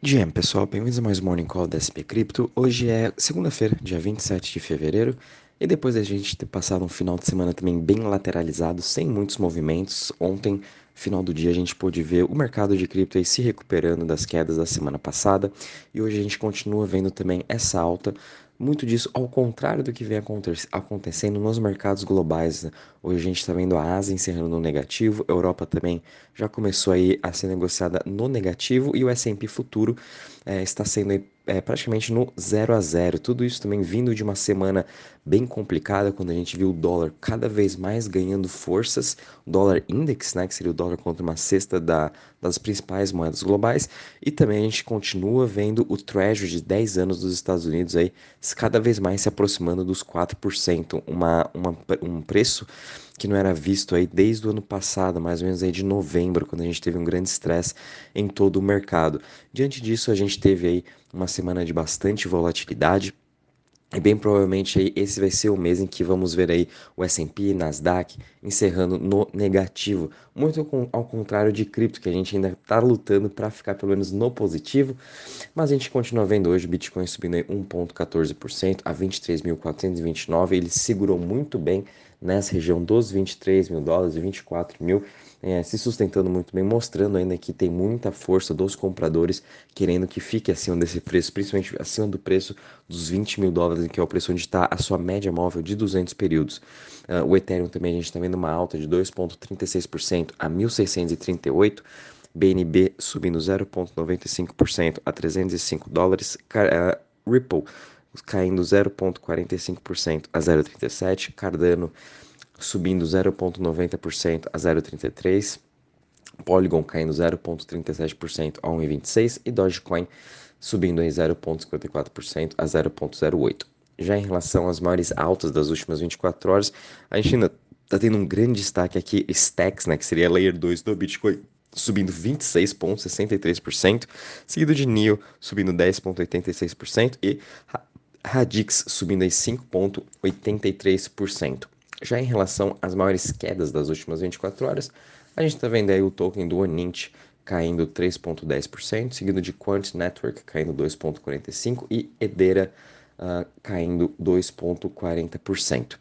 GM, pessoal, bem-vindos a mais um Morning Call da SP Cripto. Hoje é segunda-feira, dia 27 de fevereiro, e depois da gente ter passado um final de semana também bem lateralizado, sem muitos movimentos, ontem, final do dia, a gente pôde ver o mercado de cripto se recuperando das quedas da semana passada, e hoje a gente continua vendo também essa alta muito disso ao contrário do que vem acontecendo nos mercados globais. Né? Hoje a gente está vendo a Ásia encerrando no negativo, a Europa também já começou aí a ser negociada no negativo e o S&P futuro é, está sendo é, praticamente no 0 a 0. Tudo isso também vindo de uma semana bem complicada, quando a gente viu o dólar cada vez mais ganhando forças, o dólar index, né, que seria o dólar contra uma cesta da, das principais moedas globais, e também a gente continua vendo o Treasury de 10 anos dos Estados Unidos aí cada vez mais se aproximando dos 4%, uma, uma, um preço que não era visto aí desde o ano passado, mais ou menos aí de novembro, quando a gente teve um grande estresse em todo o mercado. Diante disso, a gente teve aí uma semana de bastante volatilidade. E bem provavelmente esse vai ser o mês em que vamos ver aí o S&P, Nasdaq encerrando no negativo, muito ao contrário de cripto que a gente ainda está lutando para ficar pelo menos no positivo, mas a gente continua vendo hoje o Bitcoin subindo aí 1.14% a 23.429, ele segurou muito bem nessa região dos 23 mil dólares e 24 mil, é, se sustentando muito bem, mostrando ainda que tem muita força dos compradores querendo que fique acima desse preço, principalmente acima do preço dos 20 mil dólares, que é o preço onde está a sua média móvel de 200 períodos. Uh, o Ethereum também a gente está vendo uma alta de 2,36% a 1.638. BNB subindo 0,95% a 305 dólares. Uh, Ripple caindo 0,45% a 0,37%, Cardano subindo 0,90% a 0,33%, Polygon caindo 0,37% a 1,26% e Dogecoin subindo em 0,54% a 0,08%. Já em relação às maiores altas das últimas 24 horas, a ainda está tendo um grande destaque aqui, Stacks, né, que seria a Layer 2 do Bitcoin, subindo 26,63%, seguido de NIO subindo 10,86% e Radix subindo aí 5,83%. Já em relação às maiores quedas das últimas 24 horas, a gente está vendo aí o token do Onint caindo 3,10%, seguido de Quant Network caindo 2,45% e Edera uh, caindo 2,40%.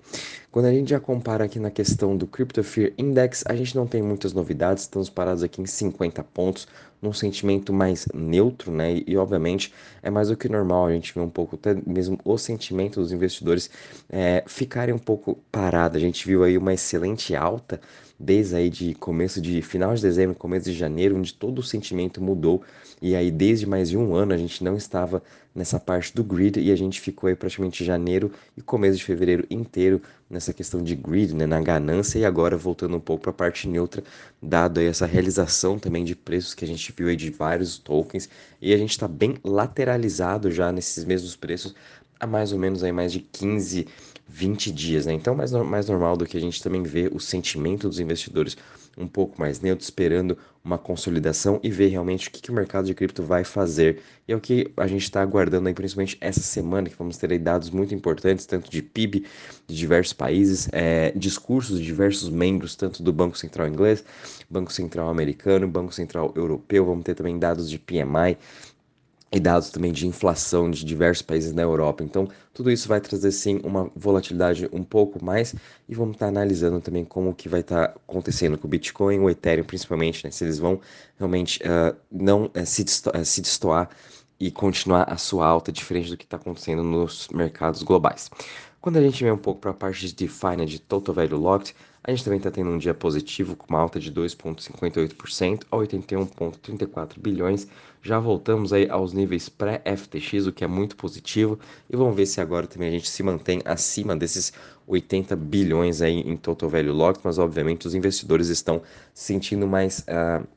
Quando a gente já compara aqui na questão do Crypto Fear Index, a gente não tem muitas novidades, estamos parados aqui em 50 pontos, num sentimento mais neutro, né? E, obviamente é mais do que normal a gente vê um pouco até mesmo o sentimento dos investidores é, ficarem um pouco parados. A gente viu aí uma excelente alta desde aí de começo de final de dezembro, começo de janeiro, onde todo o sentimento mudou e aí desde mais de um ano a gente não estava nessa parte do grid e a gente ficou aí praticamente janeiro e começo de fevereiro inteiro nessa questão de grid, né, na ganância e agora voltando um pouco para a parte neutra, dado aí essa realização também de preços que a gente viu aí de vários tokens e a gente está bem lateralizado já nesses mesmos preços há mais ou menos aí mais de 15 20 dias, né? Então, mais, mais normal do que a gente também ver o sentimento dos investidores um pouco mais neutro, esperando uma consolidação e ver realmente o que, que o mercado de cripto vai fazer. E é o que a gente está aguardando aí, principalmente essa semana, que vamos ter dados muito importantes, tanto de PIB de diversos países, é, discursos de diversos membros, tanto do Banco Central inglês, Banco Central americano, Banco Central europeu, vamos ter também dados de PMI, e dados também de inflação de diversos países na Europa. Então, tudo isso vai trazer sim uma volatilidade um pouco mais e vamos estar analisando também como que vai estar acontecendo com o Bitcoin, o Ethereum principalmente, né? se eles vão realmente uh, não uh, se, desto uh, se destoar e continuar a sua alta diferente do que está acontecendo nos mercados globais. Quando a gente vem um pouco para a parte de DeFi, né, de Total Value Locked, a gente também está tendo um dia positivo com uma alta de 2,58% a 81,34 bilhões. Já voltamos aí aos níveis pré-FTX, o que é muito positivo. E vamos ver se agora também a gente se mantém acima desses 80 bilhões aí em total value locked, mas obviamente os investidores estão se sentindo mais uh,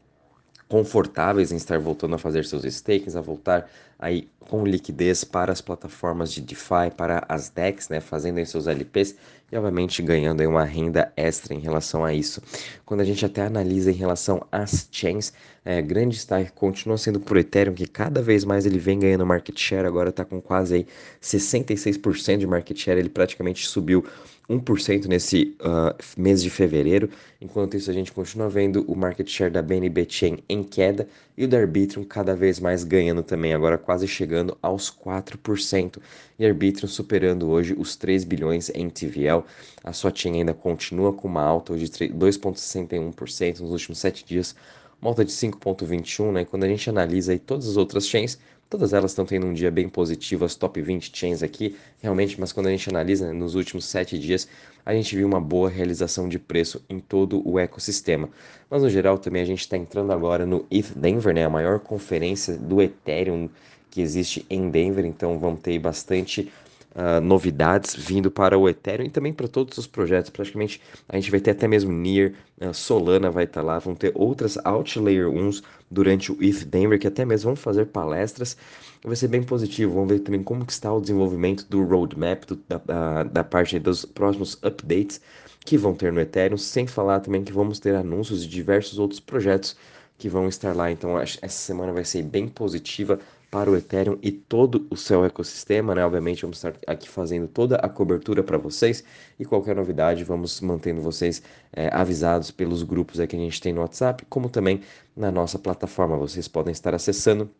confortáveis em estar voltando a fazer seus stakings, a voltar aí com liquidez para as plataformas de DeFi, para as DEX, né, fazendo aí seus LPs e obviamente ganhando aí uma renda extra em relação a isso. Quando a gente até analisa em relação às chains, é, grande destaque continua sendo por Ethereum, que cada vez mais ele vem ganhando market share, agora está com quase aí 66% de market share, ele praticamente subiu 1% nesse uh, mês de fevereiro. Enquanto isso, a gente continua vendo o market share da BNB Chain em queda e o da Arbitrum cada vez mais ganhando também, agora quase chegando aos 4%, e Arbitrum superando hoje os 3 bilhões em TVL. A sua TIM ainda continua com uma alta de 2,61% nos últimos 7 dias, uma alta de 5,21, né? Quando a gente analisa aí todas as outras chains, todas elas estão tendo um dia bem positivo, as top 20 chains aqui, realmente, mas quando a gente analisa né, nos últimos 7 dias, a gente viu uma boa realização de preço em todo o ecossistema. Mas no geral também a gente está entrando agora no ETH Denver, né? A maior conferência do Ethereum que existe em Denver, então vamos ter bastante uh, novidades vindo para o Ethereum e também para todos os projetos. Praticamente a gente vai ter até mesmo Near, uh, Solana vai estar tá lá, vão ter outras Outlayer 1 durante o ETH Denver que até mesmo vão fazer palestras. Vai ser bem positivo. Vamos ver também como está o desenvolvimento do roadmap, do, da, da parte dos próximos updates que vão ter no Ethereum, sem falar também que vamos ter anúncios de diversos outros projetos que vão estar lá. Então, essa semana vai ser bem positiva para o Ethereum e todo o seu ecossistema, né? Obviamente, vamos estar aqui fazendo toda a cobertura para vocês e qualquer novidade, vamos mantendo vocês é, avisados pelos grupos que a gente tem no WhatsApp, como também na nossa plataforma. Vocês podem estar acessando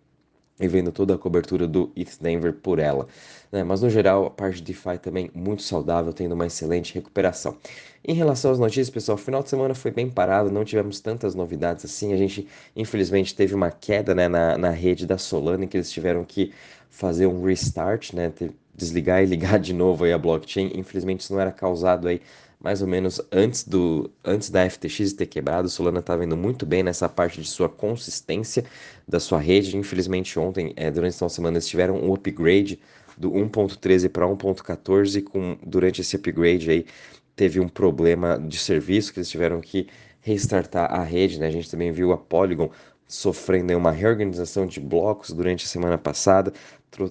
e vendo toda a cobertura do ETH Denver por ela. Né? Mas no geral, a parte de DeFi também muito saudável, tendo uma excelente recuperação. Em relação às notícias, pessoal, o final de semana foi bem parado, não tivemos tantas novidades assim. A gente, infelizmente, teve uma queda né, na, na rede da Solana, em que eles tiveram que fazer um restart, né, desligar e ligar de novo aí a blockchain. Infelizmente, isso não era causado aí mais ou menos antes do antes da FTX ter quebrado, Solana estava indo muito bem nessa parte de sua consistência da sua rede. Infelizmente ontem, é, durante essa semana, eles tiveram um upgrade do 1.13 para 1.14 com durante esse upgrade aí teve um problema de serviço que eles tiveram que restartar a rede, né? A gente também viu a Polygon sofrendo uma reorganização de blocos durante a semana passada,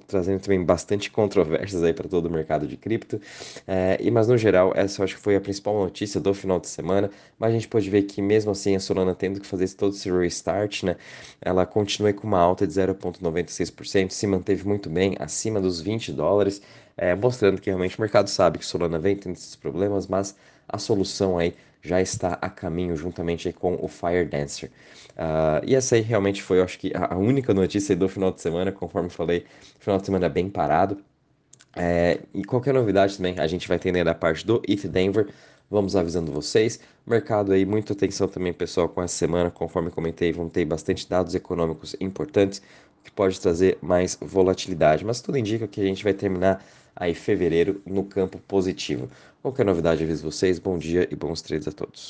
trazendo também bastante controvérsias aí para todo o mercado de cripto. É, e mas no geral essa eu acho que foi a principal notícia do final de semana. Mas a gente pode ver que mesmo assim a Solana tendo que fazer todo esse restart, né, ela continua com uma alta de 0,96%, se manteve muito bem acima dos 20 dólares, é, mostrando que realmente o mercado sabe que Solana vem tendo esses problemas, mas a solução aí já está a caminho juntamente com o Fire Dancer. Uh, e essa aí realmente foi, eu acho que, a única notícia do final de semana, conforme falei, final de semana bem parado. É, e qualquer novidade também, a gente vai entender da parte do ETH Denver, vamos avisando vocês. Mercado aí, muita atenção também, pessoal, com essa semana, conforme comentei, vão ter bastante dados econômicos importantes, que pode trazer mais volatilidade, mas tudo indica que a gente vai terminar aí fevereiro no campo positivo. Qualquer novidade, aviso vocês. Bom dia e bons trades a todos.